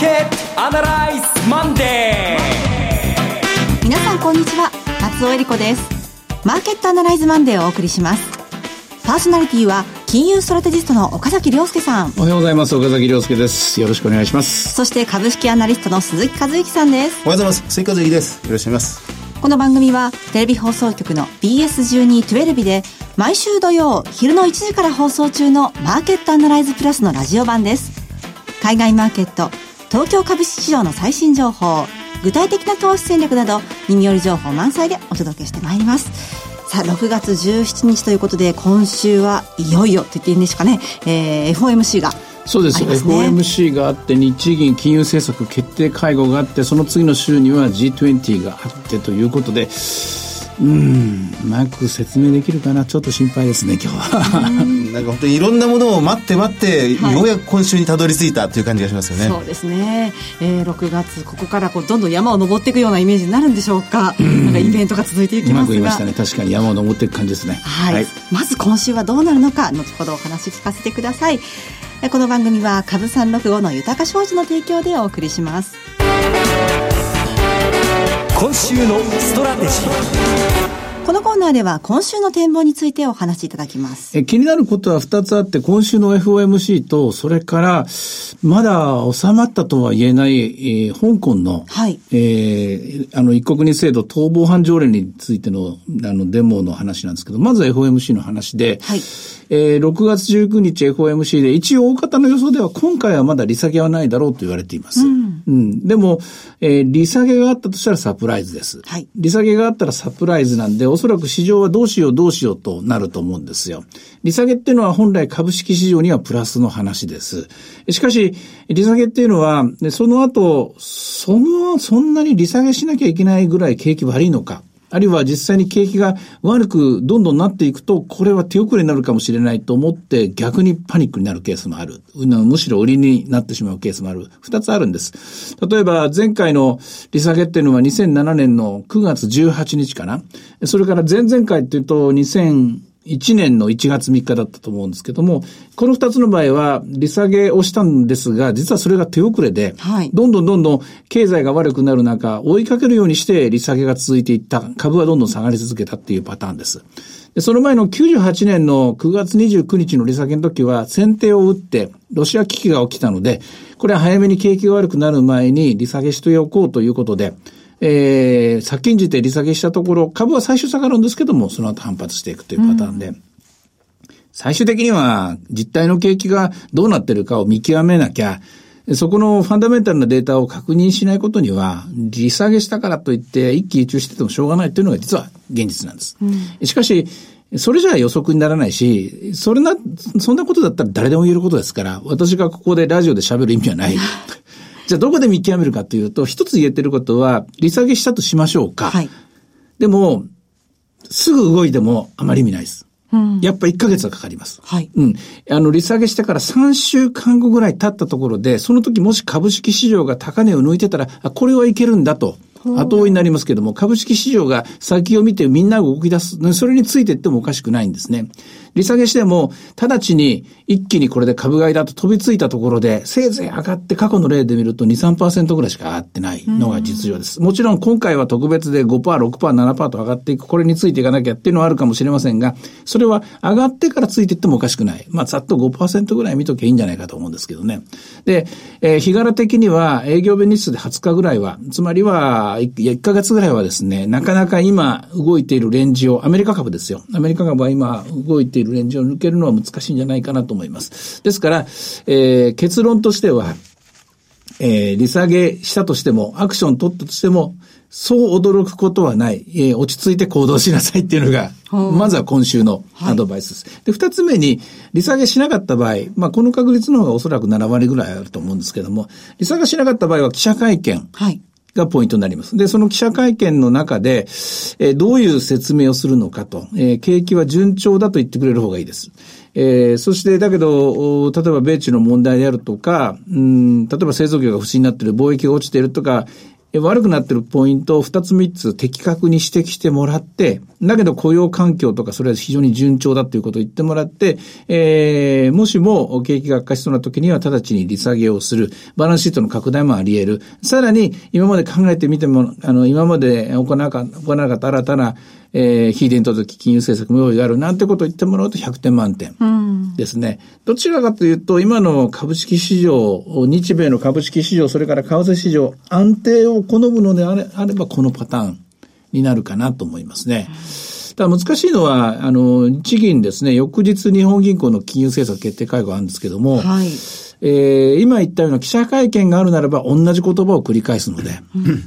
ケットアナライズマンデー皆さんこんにちは。松尾英里子です。マーケットアナライズマンデーをお送りします。パーソナリティは金融ストラテジストの岡崎良介さん。おはようございます。岡崎良介です。よろしくお願いします。そして株式アナリストの鈴木一之さんです。おはようございます。鈴木一之です。よろしくお願いします。この番組はテレビ放送局の BS1212 で毎週土曜昼の1時から放送中のマーケットアナライズプラスのラジオ版です。海外マーケット、東京株式市場の最新情報、具体的な投資戦略など耳寄り情報満載でお届けしてまいります。さあ、6月17日ということで、今週はいよいよと言っていいんでしょうかね、えー、FOMC がそうです、ね、FOMC があって日銀金融政策決定会合があってその次の週には G20 があってということでうん。うまく説明できるかな？ちょっと心配ですね今日は。なんか本当にいろんなものを待って待って、はい、ようやく今週にたどり着いたという感じがしますよね。そうですね、えー、6月ここからこうどんどん山を登っていくようなイメージになるんでしょうか。なんかイベントが続いていきますが。うまく言いましたね。確かに山を登っていく感じですね、はい、はい、まず今週はどうなるのか後ほどお話聞かせてください。この番組は株三六五の豊か商事の提供でお送りします今週のストラテジー。このコーナーでは今週の展望についてお話しいただきます。え気になることは2つあって、今週の FOMC と、それから、まだ収まったとは言えない、えー、香港の、はい、えー、あの、一国二制度逃亡犯条例についての、あの、デモの話なんですけど、まず FOMC の話で、はい、えー、6月19日 FOMC で、一応大方の予想では今回はまだ利下げはないだろうと言われています。うん、うん、でも、えー、利下げがあったとしたらサプライズです。はい、利下げがあったらサプライズなんで、おそらく市場はどうしようどうしようとなると思うんですよ。利下げっていうのは本来株式市場にはプラスの話です。しかし、利下げっていうのは、その後、その、そんなに利下げしなきゃいけないぐらい景気悪いのか。あるいは実際に景気が悪くどんどんなっていくと、これは手遅れになるかもしれないと思って逆にパニックになるケースもある。むしろ売りになってしまうケースもある。二つあるんです。例えば前回の利下げっていうのは2007年の9月18日かな。それから前々回っていうと2000 1年の1月3日だったと思うんですけども、この2つの場合は利下げをしたんですが、実はそれが手遅れで、はい、どんどんどんどん経済が悪くなる中、追いかけるようにして利下げが続いていった、株はどんどん下がり続けたっていうパターンです。でその前の98年の9月29日の利下げの時は先手を打ってロシア危機が起きたので、これは早めに景気が悪くなる前に利下げしておこうということで、えー、先んじて利下げしたところ、株は最初下がるんですけども、その後反発していくというパターンで、うん、最終的には実態の景気がどうなってるかを見極めなきゃ、そこのファンダメンタルなデータを確認しないことには、利下げしたからといって一喜一憂しててもしょうがないというのが実は現実なんです。うん、しかし、それじゃ予測にならないし、それな、そんなことだったら誰でも言えることですから、私がここでラジオで喋る意味はない。じゃあどこで見極めるかというと、一つ言えてることは、利下げしたとしましょうか。はい、でも、すぐ動いてもあまり意味ないです。うん、やっぱ1ヶ月はかかります。はい。うん。あの、利下げしてから3週間後ぐらい経ったところで、その時もし株式市場が高値を抜いてたら、あ、これはいけるんだと。後追いになりますけども、株式市場が先を見てみんなが動き出す。それについていってもおかしくないんですね。利下げしても、直ちに一気にこれで株買いだと飛びついたところで、せいぜい上がって過去の例で見ると2、3%ぐらいしか上がってないのが実情です。もちろん今回は特別で5%、6%、7%と上がっていく、これについていかなきゃっていうのはあるかもしれませんが、それは上がってからついていってもおかしくない。まあ、ざっと5%ぐらい見ときゃいいんじゃないかと思うんですけどね。で、えー、日柄的には営業日日数で20日ぐらいは、つまりは 1, 1ヶ月ぐらいはですね、なかなか今動いているレンジを、アメリカ株ですよ。アメリカ株は今動いているレンジを抜けるのは難しいんじゃないかなと思います。ですから、えー、結論としては、えー、利下げしたとしても、アクション取ったとしても、そう驚くことはない。えー、落ち着いて行動しなさいっていうのが、まずは今週のアドバイスです。はい、で、二つ目に、利下げしなかった場合、まあ、この確率の方がおそらく7割ぐらいあると思うんですけども、利下げしなかった場合は記者会見。はい。がポイントになります。で、その記者会見の中で、えー、どういう説明をするのかと、えー、景気は順調だと言ってくれる方がいいです。えー、そして、だけど、例えば米中の問題であるとか、うん、例えば製造業が不振になっている、貿易が落ちているとか、悪くなってるポイントを2つ3つ的確に指摘してもらって、だけど雇用環境とかそれは非常に順調だということを言ってもらって、えー、もしも景気が悪化しそうな時には直ちに利下げをする。バランスシートの拡大もあり得る。さらに、今まで考えてみても、あの、今まで行わなかった新たなえー、非伝統的金融政策も用意があるなんてことを言ってもらうと100点満点ですね。うん、どちらかというと、今の株式市場、日米の株式市場、それから為替市場、安定を好むのであれあれば、このパターンになるかなと思いますね。ただ難しいのは、あの、日銀ですね、翌日日本銀行の金融政策決定会合あるんですけども、はいえー、今言ったような記者会見があるならば同じ言葉を繰り返すので、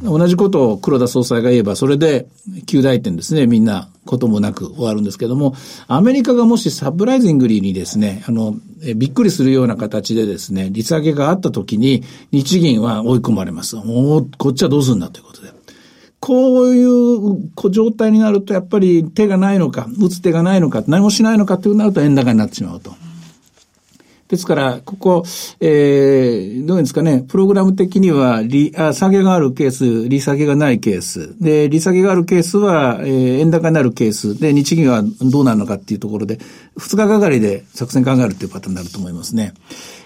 うん、同じことを黒田総裁が言えば、それで9大点ですね、みんなこともなく終わるんですけども、アメリカがもしサプライズングリーにですね、あの、えびっくりするような形でですね、利下げがあった時に、日銀は追い込まれます。もう、こっちはどうするんだということで。こういう状態になると、やっぱり手がないのか、打つ手がないのか、何もしないのかっていうなると円高になってしまうと。ですから、ここ、えー、どういうんですかね、プログラム的には、利、あ、下げがあるケース、利下げがないケース。で、利下げがあるケースは、えー、円高になるケース。で、日銀はどうなるのかっていうところで、2日がかりで作戦考えるっていうパターンになると思いますね。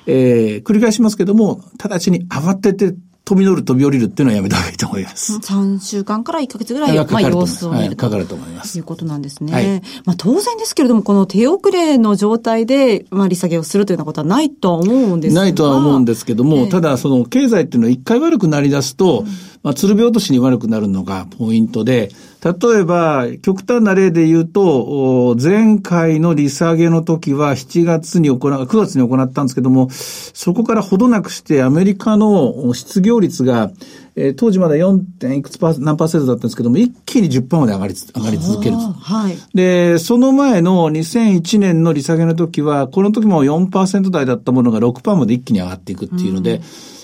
えー、繰り返しますけども、直ちに慌てて飛び乗る、飛び降りるっていうのはやめた方がいいと思います。3週間から1ヶ月ぐらい、まあ、様子を見る、はい、かかると思います。ということなんですね。はい、まあ、当然ですけれども、この手遅れの状態で、まあ、利下げをするというようなことはないとは思うんですがないとは思うんですけども、えー、ただ、その、経済っていうのは一回悪くなり出すと、うんまあ、鶴病としに悪くなるのがポイントで、例えば、極端な例で言うと、前回の利下げの時は7月に行う、9月に行ったんですけども、そこからほどなくしてアメリカの失業率が、えー、当時まだ 4. 点いくつパー何パーセントだったんですけども、一気に10%まで上がり、上がり続ける。はい。で、その前の2001年の利下げの時は、この時も4%台だったものが6%まで一気に上がっていくっていうので、うん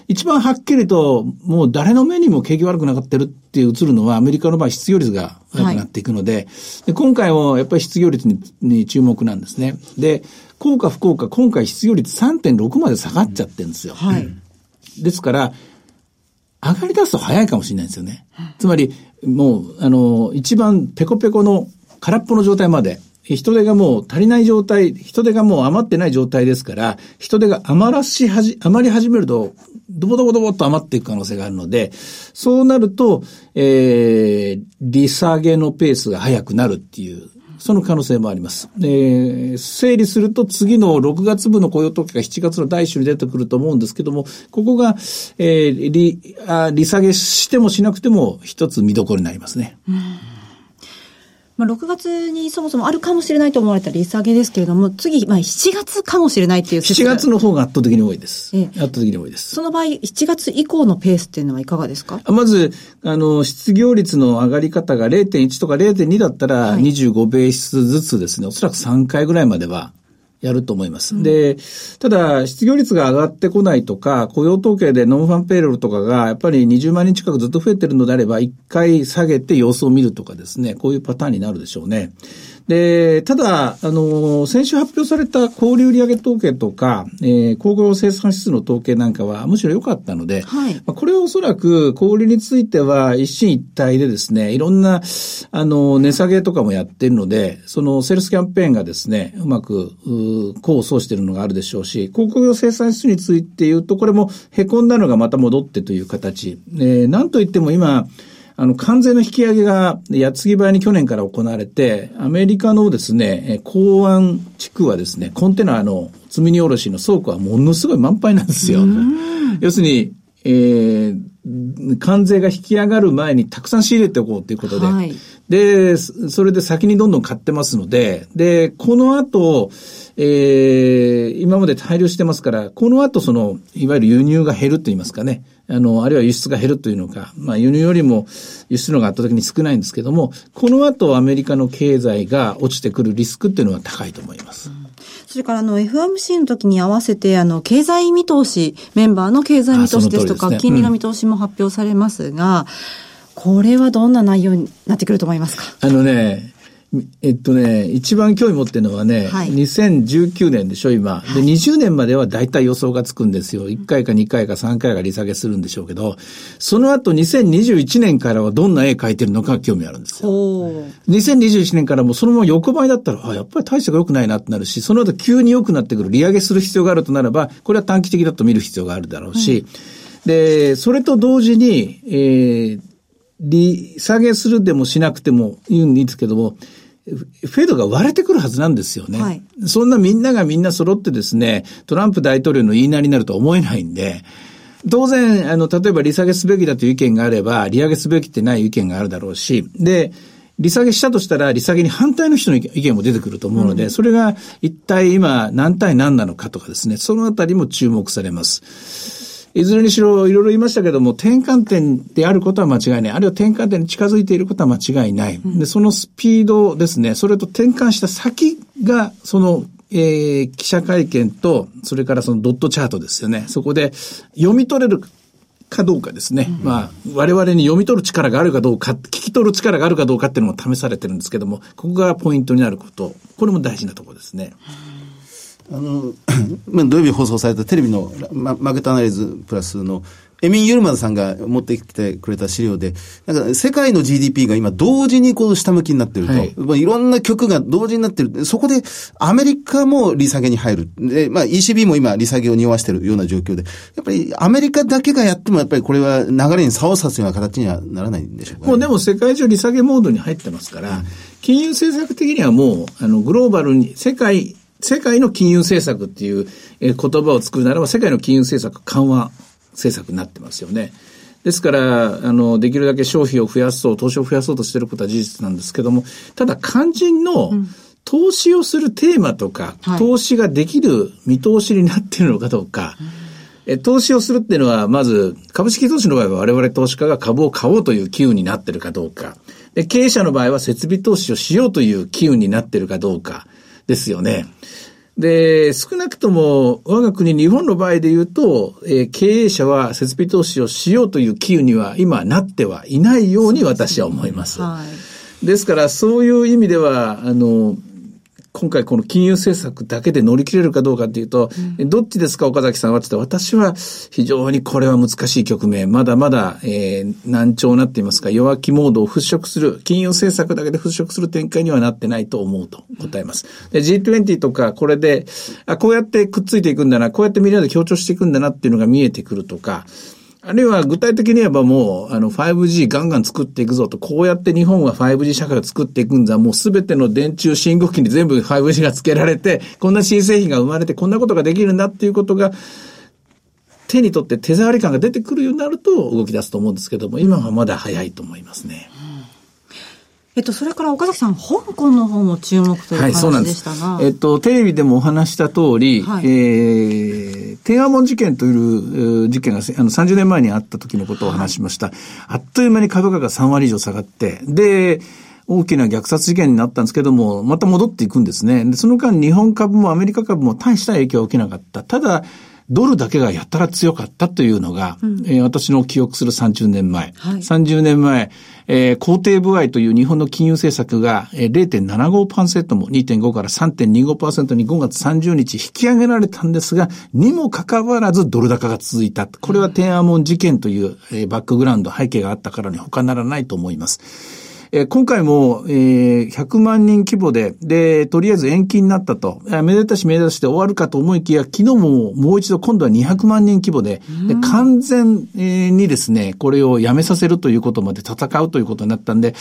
一番はっきりと、もう誰の目にも景気悪くなってるって映るのは、アメリカの場合失業率が悪くなっていくので、はい、で今回もやっぱり失業率にに注目なんですね。で、効果不効果、今回失業率3.6まで下がっちゃってるんですよ。はい。ですから、上がり出すと早いかもしれないんですよね。つまり、もう、あの、一番ペコペコの空っぽの状態まで人手がもう足りない状態、人手がもう余ってない状態ですから、人手が余らしはじ、余り始めると、ドボドボドボっと余っていく可能性があるので、そうなると、えー、利下げのペースが速くなるっていう、その可能性もあります。えー、整理すると次の6月分の雇用統計が7月の第一週に出てくると思うんですけども、ここが、えー、利、利下げしてもしなくても一つ見どころになりますね。うんまあ、6月にそもそもあるかもしれないと思われた利下げですけれども、次、まあ、7月かもしれないっていう7月の方が圧倒的に多いです。ええ、圧倒的に多いです。その場合、7月以降のペースっていうのはいかがですか？まず、あの、失業率の上がり方が0.1とか0.2だったら、25ベースずつですね、はい、おそらく3回ぐらいまではやると思います。うん、で、ただ、失業率が上がってこないとか、雇用統計でノンファンペイロールとかが、やっぱり20万人近くずっと増えてるのであれば、一回下げて様子を見るとかですね、こういうパターンになるでしょうね。で、ただ、あの、先週発表された小売売上統計とか、えー、工業生産指数の統計なんかはむしろ良かったので、はい、まあ、これはおそらく小売については一進一退でですね、いろんな、あの、値下げとかもやっているので、そのセールスキャンペーンがですね、うまく、う功を奏しているのがあるでしょうし、工業生産指数について言うと、これも凹んだのがまた戻ってという形。えー、なんといっても今、あの、関税の引き上げが、矢継ぎ早に去年から行われて、アメリカのですね、港湾地区はですね、コンテナの積み荷下ろしの倉庫はものすごい満杯なんですよ。要するに、えー、関税が引き上がる前にたくさん仕入れておこうということで、はい、で、それで先にどんどん買ってますので、で、この後、えー、今まで大量してますから、この後その、いわゆる輸入が減ると言いますかね、あの、あるいは輸出が減るというのか、まあ輸入よりも輸出のが圧倒的に少ないんですけども、この後アメリカの経済が落ちてくるリスクっていうのは高いと思います。うん。それからあの FMC の時に合わせてあの経済見通し、メンバーの経済見通しですとか、ね、金利の見通しも発表されますが、これはどんな内容になってくると思いますか？あのね、えっとね、一番興味持ってるのはね、はい、2019年でしょ、今。で、20年までは大体予想がつくんですよ。1回か2回か3回が利下げするんでしょうけど、その後2021年からはどんな絵描いてるのか興味あるんですよ。2021年からもそのまま横ばいだったら、あ、やっぱり大したが良くないなってなるし、その後急に良くなってくる、利上げする必要があるとならば、これは短期的だと見る必要があるだろうし、うん、で、それと同時に、えー、利下げするでもしなくてもいいんですけども、フェードが割れてくるはずなんですよね。はい、そんなみんながみんな揃ってですね、トランプ大統領の言いなりになるとは思えないんで、当然、あの、例えば利下げすべきだという意見があれば、利上げすべきってない意見があるだろうし、で、利下げしたとしたら、利下げに反対の人の意見も出てくると思うので、うん、それが一体今何対何なのかとかですね、そのあたりも注目されます。いずれにしろいろいろ言いましたけども、転換点であることは間違いない。あるいは転換点に近づいていることは間違いない。で、そのスピードですね、それと転換した先が、その、えー、記者会見と、それからそのドットチャートですよね。そこで読み取れるかどうかですね。うん、まあ、我々に読み取る力があるかどうか、聞き取る力があるかどうかっていうのも試されてるんですけども、ここがポイントになること。これも大事なところですね。うんあの、土曜日放送されたテレビのママーケットアナライズプラスのエミン・ユルマンさんが持ってきてくれた資料で、なんか世界の GDP が今同時にこう下向きになってると、はい、まあ、いろんな曲が同時になってる。そこでアメリカも利下げに入る。で、まあ ECB も今利下げを匂わしてるような状況で、やっぱりアメリカだけがやってもやっぱりこれは流れに差をさすような形にはならないんでしょうか、ね、もうでも世界中利下げモードに入ってますから、うん、金融政策的にはもう、あの、グローバルに、世界、世界の金融政策っていう言葉を作るならば、世界の金融政策緩和政策になってますよね。ですから、あの、できるだけ消費を増やそう、投資を増やそうとしていることは事実なんですけども、ただ肝心の、投資をするテーマとか、うん、投資ができる見通しになっているのかどうか、え投資をするっていうのは、まず、株式投資の場合は我々投資家が株を買おうという機運になっているかどうか、で経営者の場合は設備投資をしようという機運になっているかどうかですよね。で、少なくとも我が国日本の場合で言うと、えー、経営者は設備投資をしようという機運には今なってはいないように私は思います。です、ねはい、ですからそういう意味では、あの、今回この金融政策だけで乗り切れるかどうかっていうと、うん、どっちですか岡崎さんはって言ったら、私は非常にこれは難しい局面、まだまだ、えー、難聴になっていますが、弱気モードを払拭する、金融政策だけで払拭する展開にはなってないと思うと答えます。で G20 とかこれで、あ、こうやってくっついていくんだな、こうやってみんなで強調していくんだなっていうのが見えてくるとか、あるいは具体的に言えばもう、あの、5G ガンガン作っていくぞと、こうやって日本は 5G 社会を作っていくんだ、もうすべての電柱、信号機に全部 5G が付けられて、こんな新製品が生まれて、こんなことができるんだっていうことが、手に取って手触り感が出てくるようになると動き出すと思うんですけども、今はまだ早いと思いますね。えっと、それから岡崎さん、香港の方も注目という話でしたが、はい、えっと、テレビでもお話した通り、はい、えー、天安門事件という事件があの30年前にあった時のことを話しました。はい、あっという間に株価が3割以上下がって、で、大きな虐殺事件になったんですけども、また戻っていくんですね。で、その間日本株もアメリカ株も大した影響を受けなかった。ただ、ドルだけがやったら強かったというのが、うん、えー、私の記憶する30年前。はい、30年前、えー、肯定部合という日本の金融政策が、えー、0.75%も2.5から3.25%に5月30日引き上げられたんですが、にもかかわらずドル高が続いた。これは天安門事件という、えー、バックグラウンド、背景があったからに他ならないと思います。え今回も、えー、100万人規模で、で、とりあえず延期になったと、めでたしめでたしで終わるかと思いきや、昨日ももう一度今度は200万人規模で、で完全にですね、これをやめさせるということまで戦うということになったんで、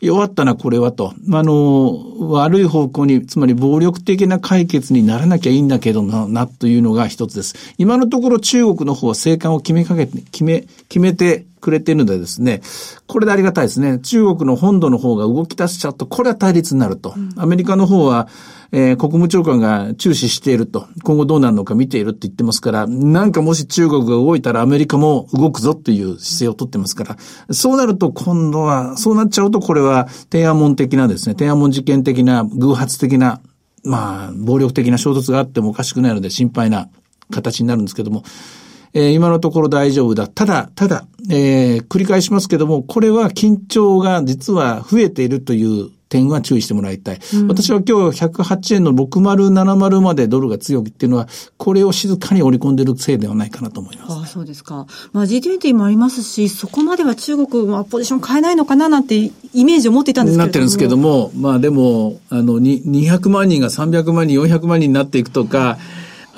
弱ったな、これはと。あの、悪い方向に、つまり暴力的な解決にならなきゃいいんだけどな、な、というのが一つです。今のところ中国の方は生還を決めかけて、決め、決めてくれているのでですね、これでありがたいですね。中国の本土の方が動き出しちゃうと、これは対立になると。アメリカの方は、えー、国務長官が注視していると、今後どうなるのか見ているって言ってますから、なんかもし中国が動いたらアメリカも動くぞっていう姿勢をとってますから、そうなると今度は、そうなっちゃうとこれは天安門的なですね、天安門事件的な偶発的な、まあ、暴力的な衝突があってもおかしくないので心配な形になるんですけども、えー、今のところ大丈夫だ。ただ、ただ、えー、繰り返しますけども、これは緊張が実は増えているという点は注意してもらいたい。うん、私は今日108円の6070までドルが強いっていうのは、これを静かに織り込んでるせいではないかなと思います、ああ、そうですか。まあ G20 もありますし、そこまでは中国はポジション変えないのかななんてイメージを持っていたんですけどなってるんですけども、まあでも、あの、200万人が300万人、400万人になっていくとか、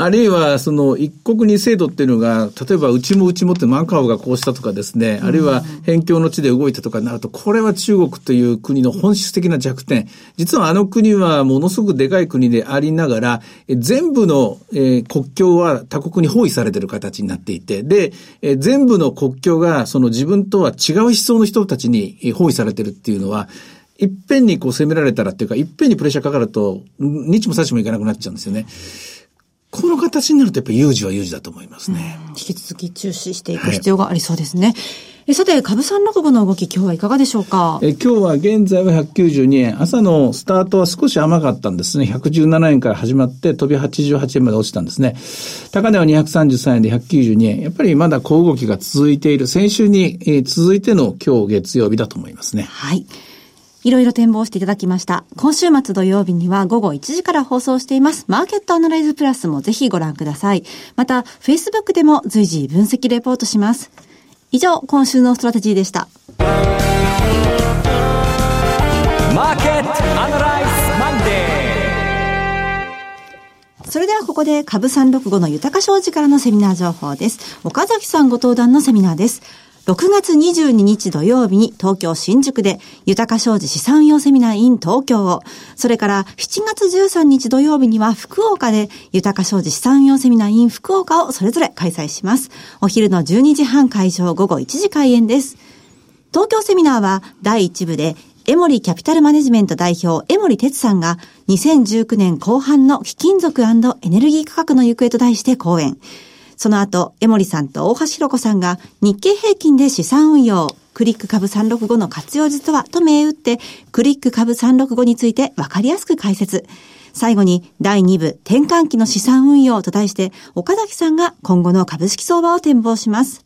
あるいは、その、一国二制度っていうのが、例えば、うちもうちもってマカオがこうしたとかですね、あるいは、辺境の地で動いたとかになると、これは中国という国の本質的な弱点。実はあの国はものすごくでかい国でありながら、全部の、えー、国境は他国に包囲されている形になっていて、で、えー、全部の国境が、その自分とは違う思想の人たちに包囲されているっていうのは、いっぺんにこう攻められたらっていうか、いっぺんにプレッシャーかかると、日もさしもいかなくなっちゃうんですよね。この形になるとやっぱり有事は有事だと思いますね。引き続き注視していく必要がありそうですね。はいえさて、株三六五の動き、今日はいかがでしょうか？え今日は現在は192円。朝のスタートは少し甘かったんですね。117円から始まって飛び88円まで落ちたんですね。高値は233円で192円。やっぱりまだ小動きが続いている。先週に、え続いての今日月曜日だと思いますね。はい。いろいろ展望していただきました。今週末土曜日には午後1時から放送しています。マーケットアナライズプラスもぜひご覧ください。また、Facebook でも随時分析レポートします。以上、今週のストラテジーでした。マーケットアナライズマンデーそれではここで株365の豊商事からのセミナー情報です。岡崎さんご登壇のセミナーです。6月22日土曜日に東京新宿で豊か商事資産運用セミナー in 東京を、それから7月13日土曜日には福岡で豊か商事資産運用セミナー in 福岡をそれぞれ開催します。お昼の12時半会場午後1時開演です。東京セミナーは第1部でエモリキャピタルマネジメント代表、エモリ哲さんが2019年後半の貴金属エネルギー価格の行方と題して講演。その後、江森さんと大橋弘子さんが日経平均で資産運用、クリック株365の活用術はと銘打って、クリック株365についてわかりやすく解説。最後に第2部転換期の資産運用と題して岡崎さんが今後の株式相場を展望します。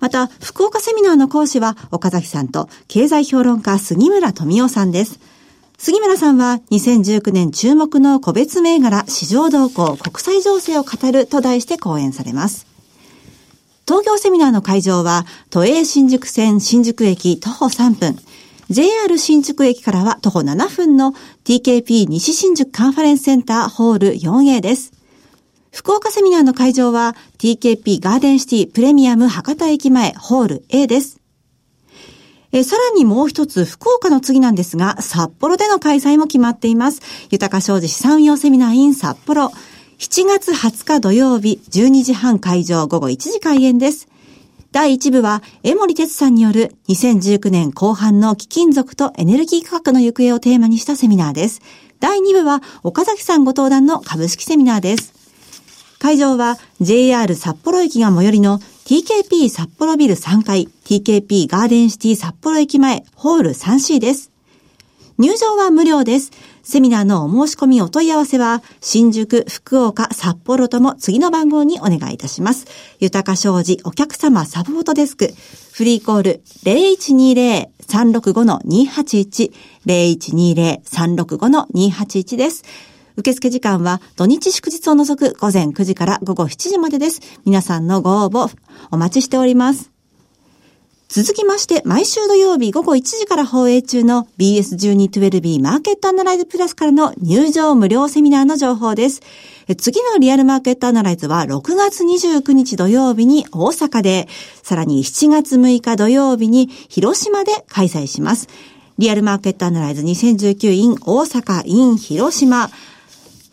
また、福岡セミナーの講師は岡崎さんと経済評論家杉村富夫さんです。杉村さんは2019年注目の個別銘柄市場動向国際情勢を語ると題して講演されます。東京セミナーの会場は都営新宿線新宿駅徒歩3分、JR 新宿駅からは徒歩7分の TKP 西新宿カンファレンスセンターホール 4A です。福岡セミナーの会場は TKP ガーデンシティプレミアム博多駅前ホール A です。えさらにもう一つ、福岡の次なんですが、札幌での開催も決まっています。豊か商事資産運用セミナー in 札幌。7月20日土曜日、12時半会場午後1時開演です。第1部は、江森哲さんによる2019年後半の貴金属とエネルギー価格の行方をテーマにしたセミナーです。第2部は、岡崎さんご登壇の株式セミナーです。会場は JR 札幌駅が最寄りの TKP 札幌ビル3階 TKP ガーデンシティ札幌駅前ホール 3C です。入場は無料です。セミナーのお申し込みお問い合わせは、新宿、福岡、札幌とも次の番号にお願いいたします。豊か商事お客様サポートデスク、フリーコール0120-365-281、0120-365-281です。受付時間は土日祝日を除く午前9時から午後7時までです。皆さんのご応募お待ちしております。続きまして、毎週土曜日午後1時から放映中の BS1212B マーケットアナライズプラスからの入場無料セミナーの情報です。次のリアルマーケットアナライズは6月29日土曜日に大阪で、さらに7月6日土曜日に広島で開催します。リアルマーケットアナライズ 2019in 大阪 in 広島。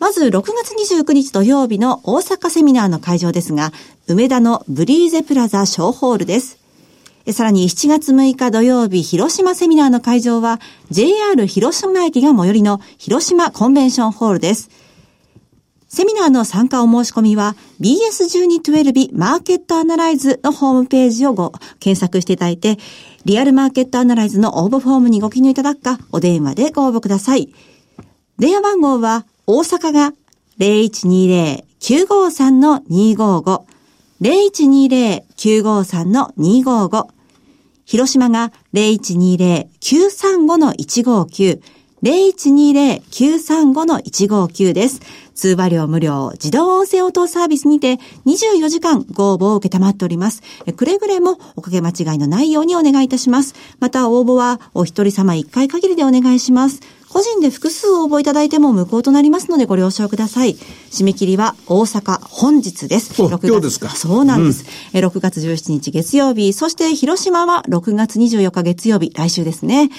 まず6月29日土曜日の大阪セミナーの会場ですが、梅田のブリーゼプラザ小ホールです。さらに7月6日土曜日広島セミナーの会場は JR 広島駅が最寄りの広島コンベンションホールです。セミナーの参加お申し込みは BS1212 マーケットアナライズのホームページをご検索していただいて、リアルマーケットアナライズの応募フォームにご記入いただくか、お電話でご応募ください。電話番号は大阪が0120-953-255、0120-953-255、広島が0120-935-159、0120-935-159です。通話料無料、自動音声応答サービスにて24時間ご応募を受けたまっております。くれぐれもおかけ間違いのないようにお願いいたします。また応募はお一人様一回限りでお願いします。個人で複数応募いただいても無効となりますのでご了承ください。締め切りは大阪本日です。6月ですか？そうなんです。うん、6月17日月曜日、そして広島は6月24日月曜日、来週ですね。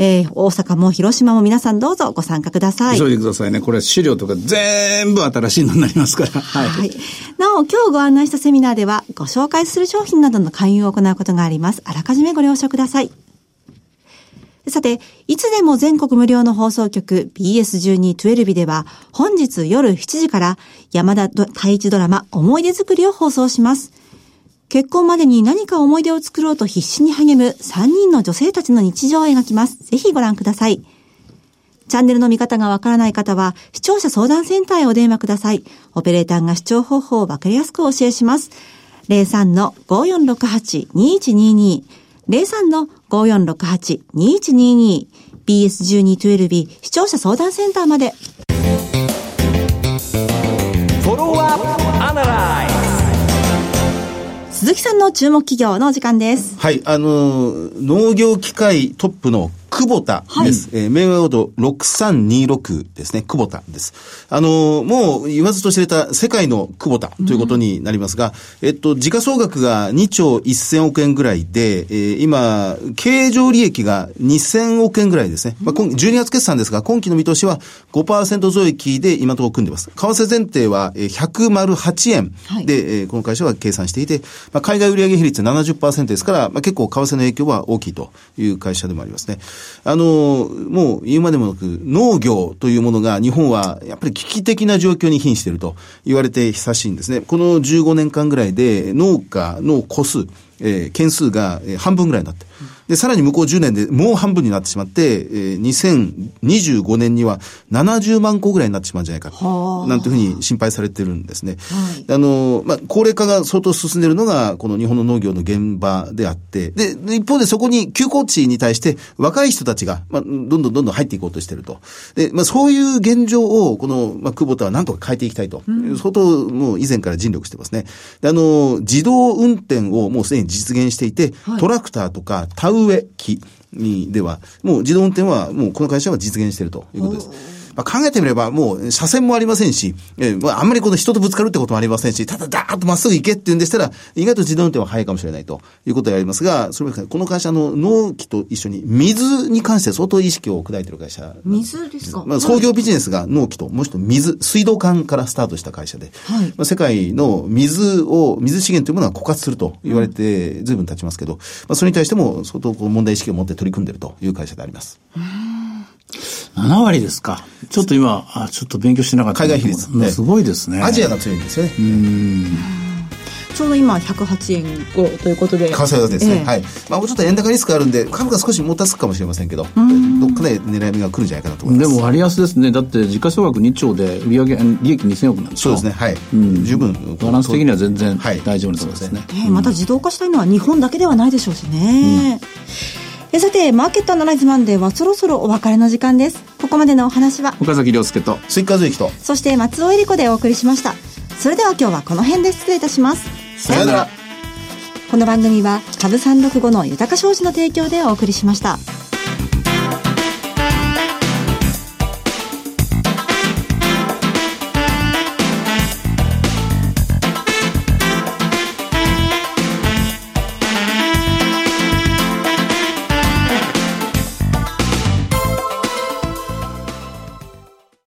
えー、大阪も広島も皆さんどうぞご参加ください。急いでくださいね。これ資料とか全部新しいのになりますから。はい。はい、なお、今日ご案内したセミナーでは、ご紹介する商品などの勧誘を行うことがあります。あらかじめご了承ください。さて、いつでも全国無料の放送局 BS1212 では本日夜7時から山田太一ドラマ思い出作りを放送します。結婚までに何か思い出を作ろうと必死に励む3人の女性たちの日常を描きます。ぜひご覧ください。チャンネルの見方がわからない方は、視聴者相談センターへお電話ください。オペレーターが視聴方法をわかりやすくお教えします。03-5468-2122 03-5468-2122 BS1212 視聴者相談センターまで。鈴木さんの注目企業のお時間です。はい、あの、農業機械トップの久保田です。はい、えー、銘柄コード6326ですね。久保田です。あのー、もう言わずと知れた世界の久保田ということになりますが、うん、えっと、時価総額が2兆1000億円ぐらいで、えー、今、経常利益が2000億円ぐらいですね。まあ、12月決算ですが、今期の見通しは5%増益で今のところ組んでます。為替前提は108円で、はい、えー、この会社は計算していて、まあ、海外売上比率70%ですから、まあ、結構為替の影響は大きいという会社でもありますね。あの、もう言うまでもなく、農業というものが日本はやっぱり危機的な状況に瀕していると言われて久しいんですね。この15年間ぐらいで農家の個数、えー、件数が半分ぐらいになって。で、さらに向こう10年でもう半分になってしまって、えー、2025年には70万個ぐらいになってしまうんじゃないか。なんていうふうに心配されてるんですね。はい、あの、まあ、高齢化が相当進んでいるのが、この日本の農業の現場であって、で、一方でそこに休耕地に対して若い人たちが、まあ、どんどんどんどん入っていこうとしていると。で、まあ、そういう現状を、この、まあ、久保田は何とか変えていきたいと。うん、相当もう以前から尽力してますね。で、あの、自動運転をもうすでに実現していて、はい、トラクターとか田植上機では、もう自動運転はもうこの会社は実現しているということです。まあ、考えてみれば、もう、車線もありませんし、えー、まあ、あんまりこの人とぶつかるってこともありませんし、ただダーッとまっすぐ行けっていうんでしたら、意外と自動運転は早いかもしれないということでありますが、それはこの会社の納期と一緒に水に関して相当意識を砕いている会社。水ですかまあ、創業ビジネスが納期と、もう一つ水、水道管からスタートした会社で、はい、まあ、世界の水を、水資源というものは枯渇すると言われて、随分経ちますけど、まあ、それに対しても相当こう問題意識を持って取り組んでいるという会社であります。7割ですか。ちょっと今、あちょっと勉強してなかった。海外比率、ね。すごいですね。アジアが強いんですよね。ちょうど今108円5ということで。為替はですね、えー、はい。まあもうちょっと円高リスクあるんで、株価少しもたつくかもしれませんけど、どっかで狙い目が来るんじゃないかなと思います。でも割安ですね。だって時価総額2兆で売上利益2000億なんですそうですね、はい。うん、十分。バランス的には全然大丈夫なところですね。はい、えー、また自動化したいのは日本だけではないでしょうしね。うんえさて、マーケットアナライズマンデーはそろそろお別れの時間です。ここまでのお話は、岡崎良介と、スイカズイキと、そして松尾英里子でお送りしました。それでは今日はこの辺で失礼いたします。さよなら。この番組は、株365の豊か商事の提供でお送りしました。